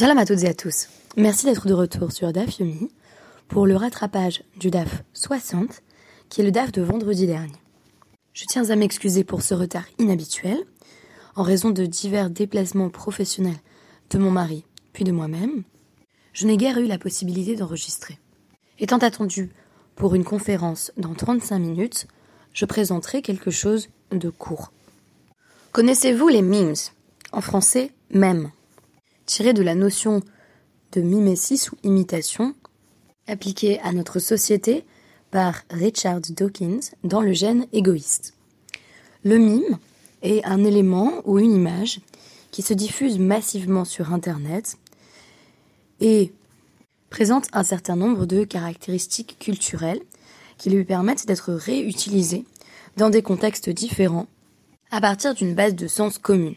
Shalom à toutes et à tous. Merci d'être de retour sur DAF Yomi pour le rattrapage du DAF 60, qui est le DAF de vendredi dernier. Je tiens à m'excuser pour ce retard inhabituel, en raison de divers déplacements professionnels de mon mari, puis de moi-même. Je n'ai guère eu la possibilité d'enregistrer. Étant attendu pour une conférence dans 35 minutes, je présenterai quelque chose de court. Connaissez-vous les memes? En français, mème tiré de la notion de mimesis ou imitation, appliquée à notre société par Richard Dawkins dans le gène égoïste. Le mime est un élément ou une image qui se diffuse massivement sur Internet et présente un certain nombre de caractéristiques culturelles qui lui permettent d'être réutilisées dans des contextes différents à partir d'une base de sens commune.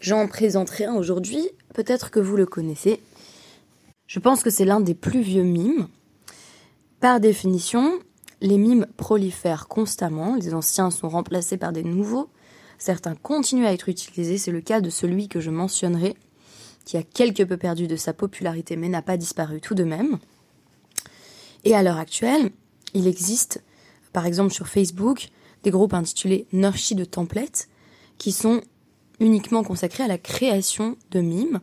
J'en présenterai un aujourd'hui peut-être que vous le connaissez. Je pense que c'est l'un des plus vieux mimes. Par définition, les mimes prolifèrent constamment, les anciens sont remplacés par des nouveaux, certains continuent à être utilisés, c'est le cas de celui que je mentionnerai, qui a quelque peu perdu de sa popularité mais n'a pas disparu tout de même. Et à l'heure actuelle, il existe, par exemple sur Facebook, des groupes intitulés Nurshi de templates, qui sont uniquement consacrés à la création de mimes.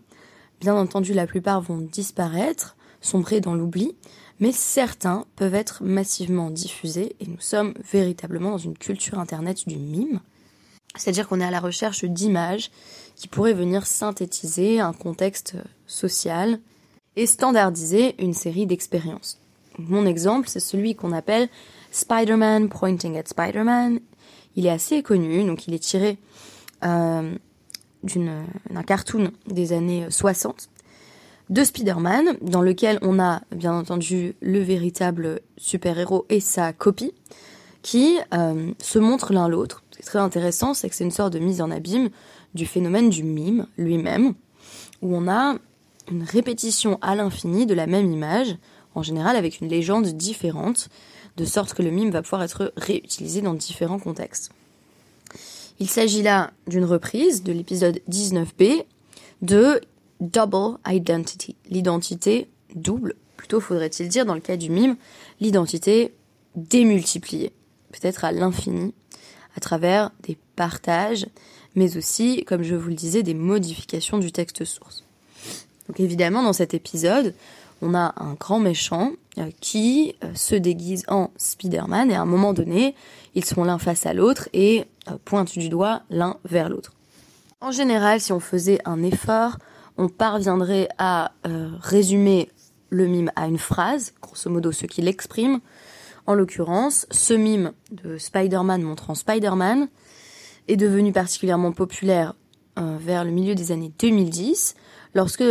Bien entendu, la plupart vont disparaître, sombrer dans l'oubli, mais certains peuvent être massivement diffusés et nous sommes véritablement dans une culture internet du mime. C'est-à-dire qu'on est à la recherche d'images qui pourraient venir synthétiser un contexte social et standardiser une série d'expériences. Mon exemple, c'est celui qu'on appelle Spider-Man Pointing at Spider-Man. Il est assez connu, donc il est tiré d'un cartoon des années 60 de Spider-Man, dans lequel on a bien entendu le véritable super-héros et sa copie, qui euh, se montrent l'un l'autre. Ce qui est très intéressant, c'est que c'est une sorte de mise en abîme du phénomène du mime lui-même, où on a une répétition à l'infini de la même image, en général avec une légende différente, de sorte que le mime va pouvoir être réutilisé dans différents contextes. Il s'agit là d'une reprise de l'épisode 19b de Double Identity, l'identité double, plutôt faudrait-il dire dans le cas du mime, l'identité démultipliée, peut-être à l'infini, à travers des partages, mais aussi, comme je vous le disais, des modifications du texte source. Donc évidemment, dans cet épisode, on a un grand méchant qui euh, se déguise en Spider-Man et à un moment donné, ils sont l'un face à l'autre et euh, pointent du doigt l'un vers l'autre. En général, si on faisait un effort, on parviendrait à résumer le mime à une phrase, grosso modo ce qu'il exprime. En l'occurrence, ce mime de Spider-Man montrant Spider-Man est devenu particulièrement populaire vers le milieu des années 2010, lorsque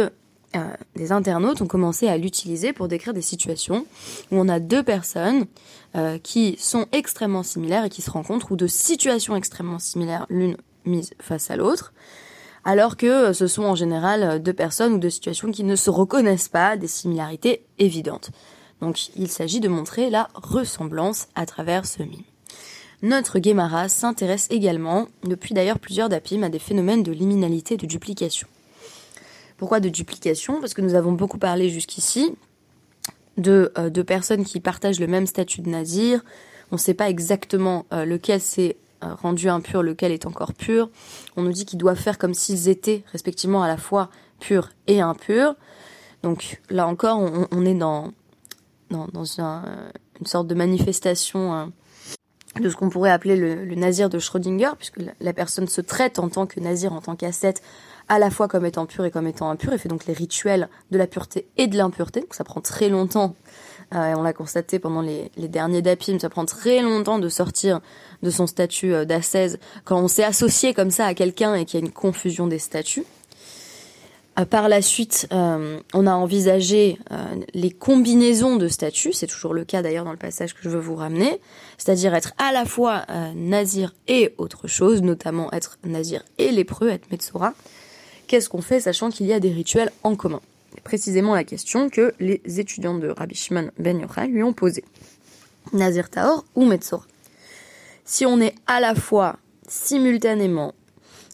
euh, des internautes ont commencé à l'utiliser pour décrire des situations où on a deux personnes euh, qui sont extrêmement similaires et qui se rencontrent, ou de situations extrêmement similaires l'une mise face à l'autre, alors que euh, ce sont en général deux personnes ou deux situations qui ne se reconnaissent pas, des similarités évidentes. Donc il s'agit de montrer la ressemblance à travers ce mime. Notre Guémara s'intéresse également, depuis d'ailleurs plusieurs dapim, à des phénomènes de liminalité de duplication. Pourquoi de duplication? Parce que nous avons beaucoup parlé jusqu'ici de, euh, de, personnes qui partagent le même statut de nazir. On ne sait pas exactement euh, lequel s'est euh, rendu impur, lequel est encore pur. On nous dit qu'ils doivent faire comme s'ils étaient respectivement à la fois purs et impurs. Donc là encore, on, est dans, dans, une sorte de manifestation de ce qu'on pourrait appeler le, le, nazir de Schrödinger, puisque la, la, personne se traite en tant que nazir, en tant qu'ascète, à la fois comme étant pur et comme étant impur, et fait donc les rituels de la pureté et de l'impureté. Donc ça prend très longtemps, euh, et on l'a constaté pendant les, derniers dapim, ça prend très longtemps de sortir de son statut euh, d'ascèse quand on s'est associé comme ça à quelqu'un et qu'il y a une confusion des statuts. Euh, par la suite, on a envisagé les combinaisons de statuts, c'est toujours le cas d'ailleurs dans le passage que je veux vous ramener, c'est-à-dire être à la fois nazir et autre chose, notamment être nazir et lépreux, être Metzora qu'est-ce qu'on fait sachant qu'il y a des rituels en commun précisément la question que les étudiants de Rabbi Shimon Ben Yochai lui ont posée. Nazir Taor ou Metzora? Si on est à la fois simultanément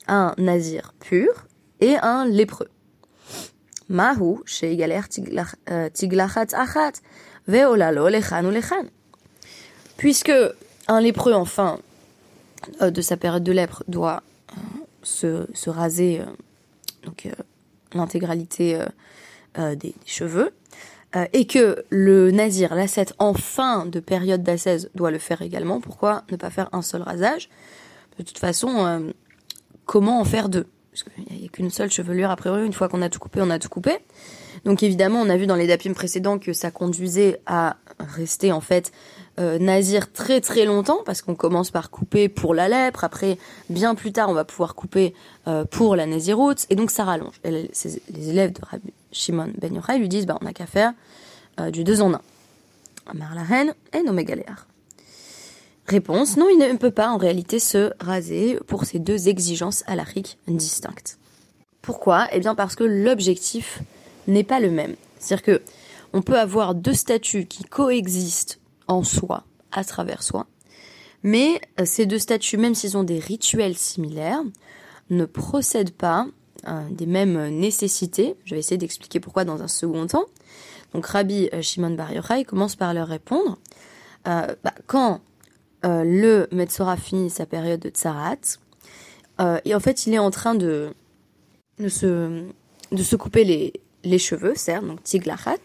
un nazir pur et un lépreux. mahu tiglachat achat ve'olalo lechan ou. Puisque un lépreux, enfin, euh, de sa période de lèpre, doit euh, se, se, raser euh, donc l'intégralité des, des, cheveux, et que le nazir, l'ascète en fin de période d'ascèse, doit le faire également, pourquoi ne pas faire un seul rasage? De toute façon, comment en faire deux? Parce qu'il n'y a, qu'une seule chevelure a priori, une fois qu'on a tout coupé, on a tout coupé. Donc évidemment, on a vu dans les dapim précédents que ça conduisait à rester en fait euh, nazir très très longtemps parce qu'on commence par couper pour la lèpre, après bien plus tard on va pouvoir couper euh, pour la naziroute et donc ça rallonge. Les, élèves de Rabbi Shimon Ben Yochai lui disent bah on n'a qu'à faire euh, du deux en un. Amar la reine et nommé galéar. Réponse non, il ne peut pas en réalité se raser pour ces deux exigences alariques distinctes. Pourquoi? Eh bien parce que l'objectif n'est pas le même. C'est-à-dire que on peut avoir deux statuts qui coexistent en soi, à travers soi, mais euh, ces deux statuts, même s'ils ont des rituels similaires, ne procèdent pas euh, des mêmes nécessités. Je vais essayer d'expliquer pourquoi dans un second temps. Donc Rabbi euh, Shimon Bar Yochai commence par leur répondre. bah, quand le Metzora finit sa période de tsarat, et en fait il est en train de, de, se, de se couper les, les cheveux, certes, donc tiglachat.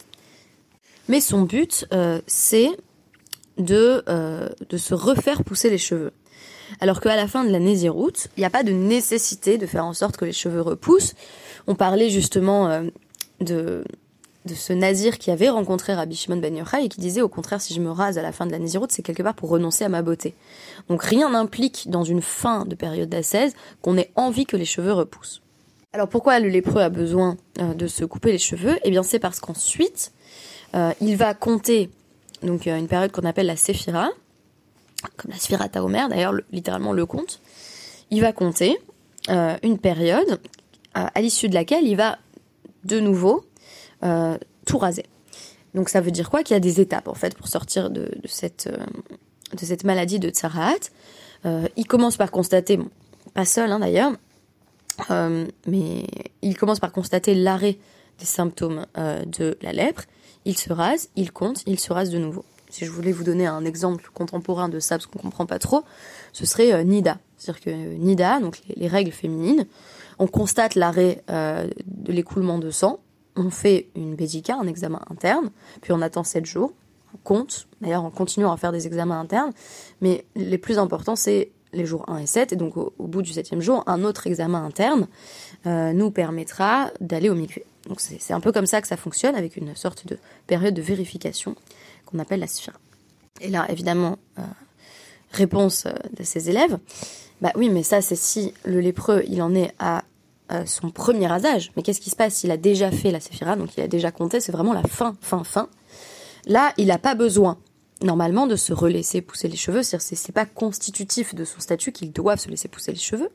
Mais son but, euh, c'est de, euh, de se refaire pousser les cheveux. Alors qu'à la fin de la Néziroute, il n'y a pas de nécessité de faire en sorte que les cheveux repoussent. On parlait justement euh, de, de ce nazir qui avait rencontré Rabbi Shimon Ben Yochai et qui disait au contraire si je me rase à la fin de la Néziroute, c'est quelque part pour renoncer à ma beauté. Donc rien n'implique dans une fin de période d'ascèse qu'on ait envie que les cheveux repoussent. Alors pourquoi le lépreux a besoin euh, de se couper les cheveux? Eh bien c'est parce qu'ensuite, il va compter donc une période qu'on appelle la séphira, comme la séphira Taomer, d'ailleurs littéralement le compte. Il va compter euh, une période à l'issue de laquelle il va de nouveau tout raser. Donc ça veut dire quoi? Qu'il y a des étapes en fait pour sortir de, cette, maladie de Tsaraat. il commence par constater, pas seul hein, d'ailleurs, euh, mais il commence par constater l'arrêt des symptômes euh, de la lèpre. Il se rase, il compte, il se rase de nouveau. Si je voulais vous donner un exemple contemporain de ça, parce qu'on comprend pas trop, ce serait euh, Nida. C'est-à-dire que Nida, donc les, règles féminines, on constate l'arrêt de l'écoulement de sang, on fait une bédica, un examen interne, puis on attend 7 jours, on compte, d'ailleurs on continue à faire des examens internes, mais les plus importants c'est les jours 1 et 7, et donc au, bout du septième jour, un autre examen interne euh, nous permettra d'aller au mikvé. Donc c'est un peu comme ça que ça fonctionne, avec une sorte de période de vérification qu'on appelle la sphère. Et là, évidemment, euh, réponse euh, de ses élèves, bah oui, mais ça c'est si le lépreux, il en est à son premier rasage. Mais qu'est-ce qui se passe? S'il a déjà fait la séphira, donc il a déjà compté, c'est vraiment la fin, fin, fin. Là, il n'a pas besoin normalement de se relaisser pousser les cheveux. C'est pas constitutif de son statut qu'ils doivent se laisser pousser les cheveux.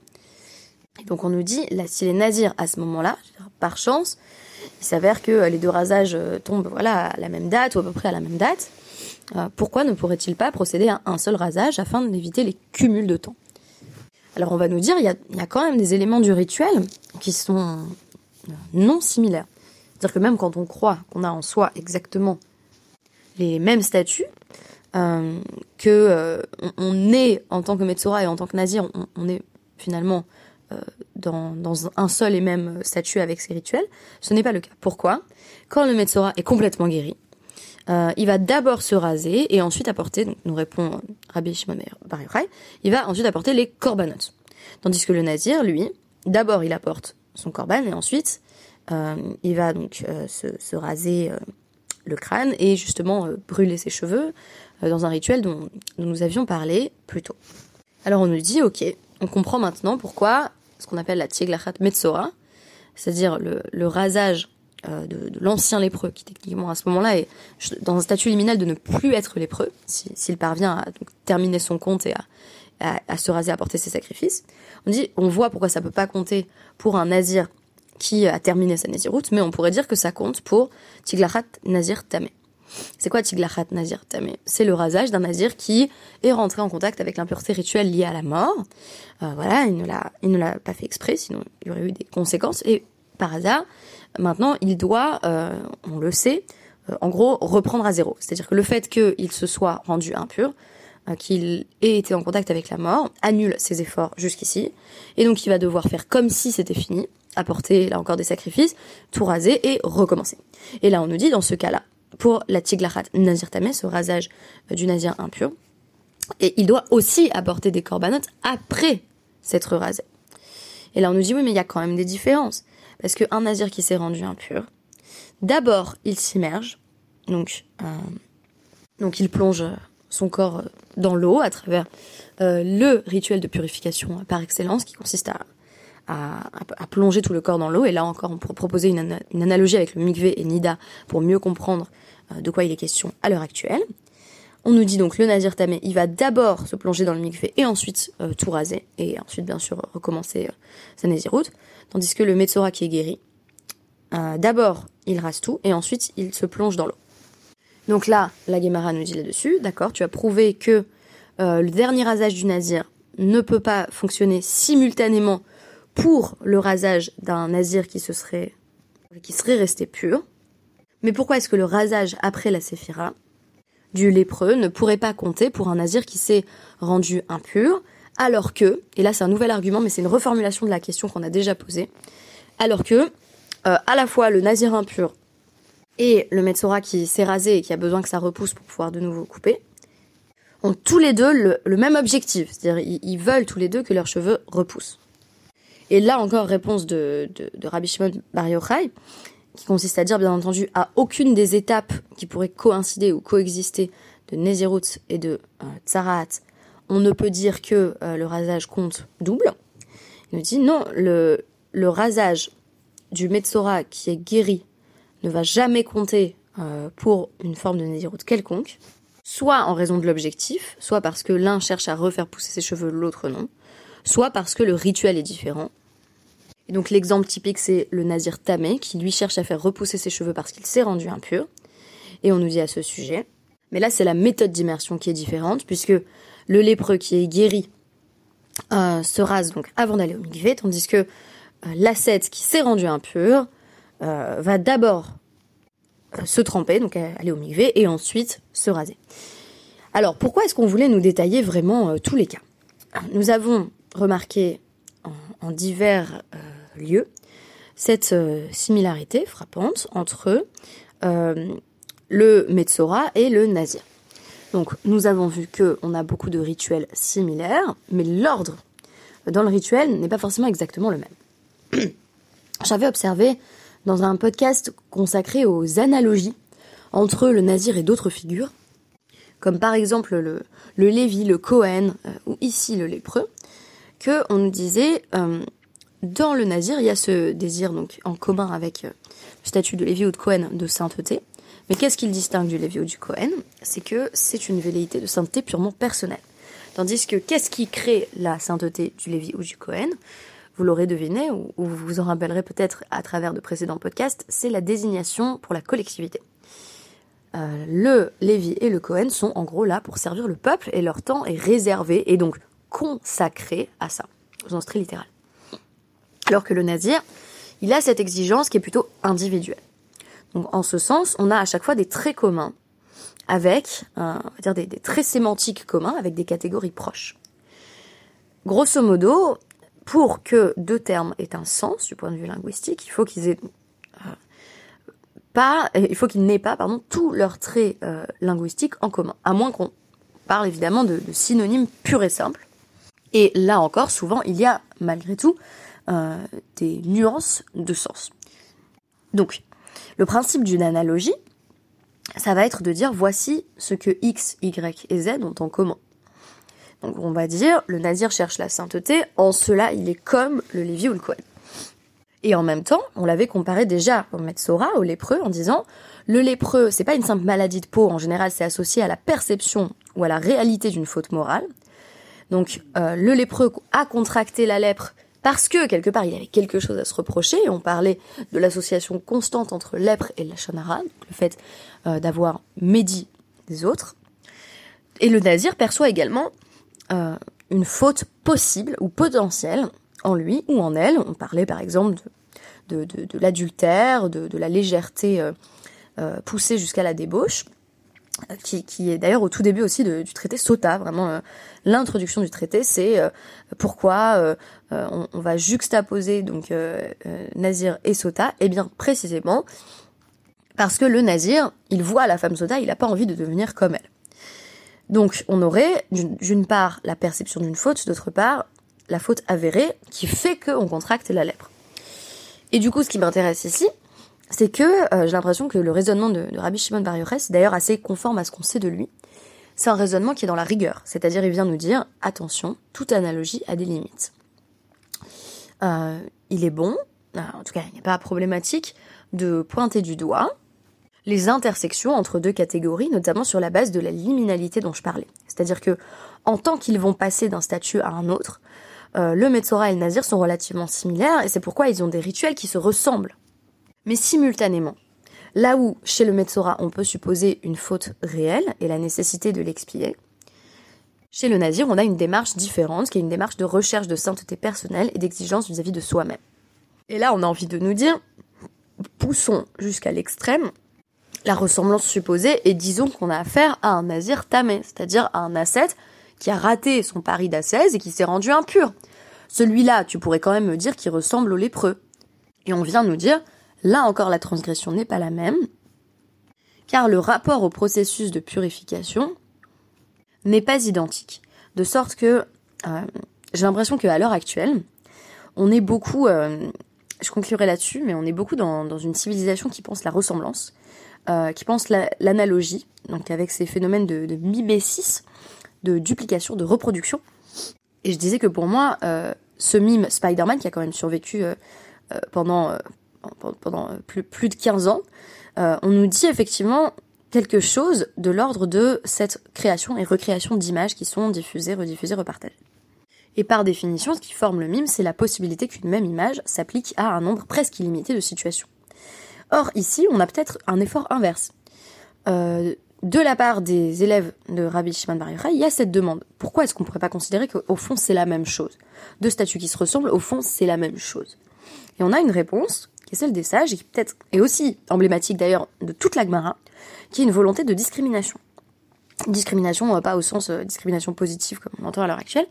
Et donc on nous dit, là, s'il est nazir à ce moment-là, par chance, il s'avère que les deux rasages euh, tombent voilà, à la même date ou à peu près à la même date. Euh, pourquoi ne pourrait-il pas procéder à un seul rasage afin d'éviter les cumuls de temps? Alors on va nous dire, il y, a, quand même des éléments du rituel qui sont euh, non similaires. C'est-à-dire que même quand on croit qu'on a en soi exactement les mêmes statuts, euh, que euh, on, est en tant que Metzora et en tant que Nazir, on, est finalement euh, dans, un seul et même statut avec ses rituels. Ce n'est pas le cas. Pourquoi? Quand le Metzora est complètement guéri, euh, il va d'abord se raser et ensuite apporter, donc nous répond Rabbi Shimon Bar Yochai, il va ensuite apporter les korbanot. Tandis que le Nazir, lui, d'abord il apporte son korban et ensuite il va donc se, raser le crâne et justement brûler ses cheveux, euh, dans un rituel dont, nous avions parlé plus tôt. Alors on nous dit, ok, on comprend maintenant pourquoi ce qu'on appelle la Tieglachat Metzora, c'est-à-dire le, rasage euh, de, l'ancien lépreux, qui techniquement à ce moment-là est dans un statut liminal de ne plus être lépreux, s'il parvient à terminer son compte et à, se raser, à porter ses sacrifices. On dit, on voit pourquoi ça peut pas compter pour un nazir qui a terminé sa naziroute, mais on pourrait dire que ça compte pour Tiglachat Nazir Tamé. C'est quoi Tiglachat Nazir Tamé? C'est le rasage d'un nazir qui est rentré en contact avec l'impureté rituelle liée à la mort. Euh, voilà, il ne l'a, il ne l'a pas fait exprès, sinon il y aurait eu des conséquences. Et par hasard, maintenant il doit, euh, on le sait, euh, en gros reprendre à zéro. C'est-à-dire que le fait qu'il se soit rendu impur, euh, qu'il ait été en contact avec la mort, annule ses efforts jusqu'ici, et donc il va devoir faire comme si c'était fini, apporter là encore des sacrifices, tout raser et recommencer. Et là on nous dit dans ce cas-là, pour la tiglachat nazir tameh, ce rasage du nazir impur, et il doit aussi apporter des corbanotes après s'être rasé. Et là on nous dit oui mais il y a quand même des différences, parce qu'un nazir qui s'est rendu impur, d'abord il s'immerge, donc, euh, donc il plonge son corps dans l'eau à travers euh, le rituel de purification par excellence qui consiste à, à, plonger tout le corps dans l'eau. Et là encore, on pourrait proposer une, analogie avec le mikvé et Nida pour mieux comprendre euh, de quoi il est question à l'heure actuelle. On nous dit donc le Nazir Tamé, il va d'abord se plonger dans le mikvé et ensuite euh, tout raser, et ensuite bien sûr recommencer sa Naziroute. Tandis que le Metzora qui est guéri, d'abord il rase tout et ensuite il se plonge dans l'eau. Donc là, la Gemara nous dit là-dessus, d'accord, tu as prouvé que euh, le dernier rasage du nazir ne peut pas fonctionner simultanément pour le rasage d'un nazir qui se serait resté pur. Mais pourquoi est-ce que le rasage après la séphira du lépreux ne pourrait pas compter pour un nazir qui s'est rendu impur, alors que, et là c'est un nouvel argument, mais c'est une reformulation de la question qu'on a déjà posée, alors que euh, à la fois le nazir impur et le Metsora qui s'est rasé et qui a besoin que ça repousse pour pouvoir de nouveau couper, ont tous les deux le, même objectif. C'est-à-dire, ils, veulent tous les deux que leurs cheveux repoussent. Et là encore, réponse de, de, Rabbi Shimon Bar Yochai, qui consiste à dire, bien entendu, à aucune des étapes qui pourraient coïncider ou coexister de Nezirut et de euh, Tsarat, on ne peut dire que euh, le rasage compte double. Il nous dit, non, le, rasage du Metsora qui est guéri ne va jamais compter euh, pour une forme de nésiroute quelconque, soit en raison de l'objectif, soit parce que l'un cherche à refaire pousser ses cheveux, l'autre non, soit parce que le rituel est différent. Donc l'exemple typique, c'est le nazir tamé, qui lui cherche à faire repousser ses cheveux parce qu'il s'est rendu impur. Et on nous dit à ce sujet. Mais là, c'est la méthode d'immersion qui est différente, puisque le lépreux qui est guéri euh, se rase donc avant d'aller au mikvé, tandis que euh, l'ascète qui s'est rendu impur euh, va d'abord euh, se tremper, donc aller au mikvé, et ensuite se raser. Alors, pourquoi est-ce qu'on voulait nous détailler vraiment tous les cas? Nous avons remarqué en, divers lieux cette similarité frappante entre le Metzora et le Nazir. Donc, nous avons vu qu'on a beaucoup de rituels similaires, mais l'ordre dans le rituel n'est pas forcément exactement le même. J'avais observé dans un podcast consacré aux analogies entre le nazir et d'autres figures, comme par exemple le, Lévi, le Cohen, euh, ou ici le lépreux, que on nous disait euh, dans le nazir il y a ce désir donc en commun avec euh, le statut de Lévi ou de Cohen de sainteté. Mais qu'est-ce qu'il distingue du Lévi ou du Cohen? C'est que c'est une velléité de sainteté purement personnelle. Tandis que qu'est-ce qui crée la sainteté du Lévi ou du Cohen? Vous l'aurez deviné, ou, vous vous en rappellerez peut-être à travers de précédents podcasts, c'est la désignation pour la collectivité. Euh, le Lévi et le Cohen sont en gros là pour servir le peuple et leur temps est réservé et donc consacré à ça, au sens très littéral. Alors que le Nazir, il a cette exigence qui est plutôt individuelle. Donc en ce sens, on a à chaque fois des traits communs avec, euh, on va dire des, traits sémantiques communs avec des catégories proches. Grosso modo, pour que deux termes aient un sens du point de vue linguistique, il faut qu'ils aient euh, pas, il faut qu'ils n'aient pas, pardon, tous leurs traits euh, linguistiques en commun, à moins qu'on parle évidemment de, synonymes purs et simples. Et là encore, souvent, il y a malgré tout euh, des nuances de sens. Donc, le principe d'une analogie, ça va être de dire voici ce que X, Y et Z ont en commun. Donc on va dire, le nazir cherche la sainteté, en cela il est comme le Lévi ou le Kohen. Et en même temps, on l'avait comparé déjà au Metzora, au lépreux, en disant, le lépreux, c'est pas une simple maladie de peau, en général c'est associé à la perception ou à la réalité d'une faute morale. Donc euh, le lépreux a contracté la lèpre parce que quelque part il y avait quelque chose à se reprocher. On parlait de l'association constante entre lèpre et la chanara, le fait euh, d'avoir médit des autres. Et le nazir perçoit également euh, une faute possible ou potentielle en lui ou en elle. On parlait par exemple de, l'adultère, de, la légèreté poussée jusqu'à la débauche qui, est d'ailleurs au tout début aussi du traité Sota. Vraiment, euh, l'introduction du traité, c'est euh, pourquoi euh, on, va juxtaposer donc Nazir et Sota? Et eh bien précisément parce que le Nazir, il voit la femme Sota, il n'a pas envie de devenir comme elle. Donc on aurait d'une part la perception d'une faute, d'autre part la faute avérée qui fait qu'on contracte la lèpre. Et du coup, ce qui m'intéresse ici, c'est que euh, j'ai l'impression que le raisonnement de, Rabbi Shimon Bar c'est d'ailleurs assez conforme à ce qu'on sait de lui. C'est un raisonnement qui est dans la rigueur, c'est-à-dire il vient nous dire attention, toute analogie a des limites. Euh, il est bon, euh, en tout cas il n'y a pas problématique, de pointer du doigt les intersections entre deux catégories, notamment sur la base de la liminalité dont je parlais. C'est-à-dire que en tant qu'ils vont passer d'un statut à un autre, le Metzora et le Nazir sont relativement similaires et c'est pourquoi ils ont des rituels qui se ressemblent mais simultanément. Là où chez le Metzora on peut supposer une faute réelle et la nécessité de l'expier, chez le Nazir on a une démarche différente qui est une démarche de recherche de sainteté personnelle et d'exigence vis-à-vis de soi-même. Et là on a envie de nous dire, poussons jusqu'à l'extrême la ressemblance supposée et disons qu'on a affaire à un Nazir tamé, c'est-à-dire à un ascète qui a raté son pari d'ascèse et qui s'est rendu impur. Celui-là, tu pourrais quand même me dire qu'il ressemble au lépreux. Et on vient nous dire, Là encore, la transgression n'est pas la même, car le rapport au processus de purification n'est pas identique. De sorte que euh, j'ai l'impression qu'à l'heure actuelle, on est beaucoup, euh, je conclurai là-dessus, mais on est beaucoup dans, une civilisation qui pense la ressemblance, euh, qui pense l'analogie, donc avec ces phénomènes de, de mimésis, de duplication, de reproduction. Et je disais que pour moi, ce mime Spider-Man, qui a quand même survécu pendant pendant plus, plus de 15 ans, euh, on nous dit effectivement quelque chose de l'ordre de cette création et recréation d'images qui sont diffusées, rediffusées, repartagées. Et par définition, ce qui forme le mime, c'est la possibilité qu'une même image s'applique à un nombre presque illimité de situations. Or, ici, on a peut-être un effort inverse. Euh, de la part des élèves de Rabbi Shimon Bar Yochai, il y a cette demande. Pourquoi est-ce qu'on ne pourrait pas considérer qu'au fond, c'est la même chose? Deux statuts qui se ressemblent, au fond, c'est la même chose. Et on a une réponse qui est celle des sages, et qui peut-être est aussi emblématique d'ailleurs de toute la Gemara, qui est une volonté de discrimination. Discrimination, pas au sens euh, discrimination positive comme on entend à l'heure actuelle,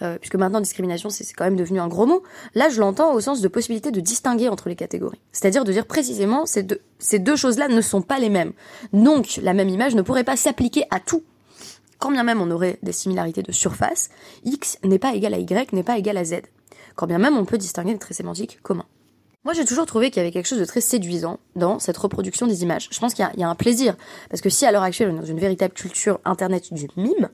euh, puisque maintenant discrimination c'est quand même devenu un gros mot. Là, je l'entends au sens de possibilité de distinguer entre les catégories. C'est-à-dire de dire précisément ces deux choses-là ne sont pas les mêmes. Donc, la même image ne pourrait pas s'appliquer à tout. Quand bien même on aurait des similarités de surface, x n'est pas égal à y, n'est pas égal à z. Quand bien même on peut distinguer des traits sémantiques communs. Moi, j'ai toujours trouvé qu'il y avait quelque chose de très séduisant dans cette reproduction des images. Je pense qu'il y, a un plaisir. Parce que si à l'heure actuelle, on est dans une véritable culture internet du mime,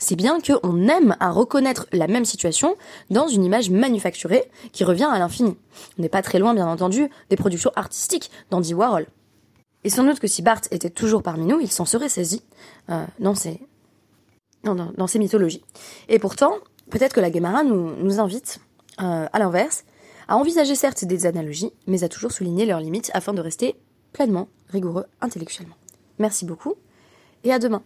c'est bien qu'on aime à reconnaître la même situation dans une image manufacturée qui revient à l'infini. On n'est pas très loin, bien entendu, des productions artistiques d'Andy Warhol. Et sans doute que si Barthes était toujours parmi nous, il s'en serait saisi euh, dans, ces, dans, ces mythologies. Et pourtant, peut-être que la Guémara nous, nous invite, euh, à l'inverse, à envisager certes des analogies, mais à toujours souligner leurs limites afin de rester pleinement rigoureux intellectuellement. Merci beaucoup et à demain.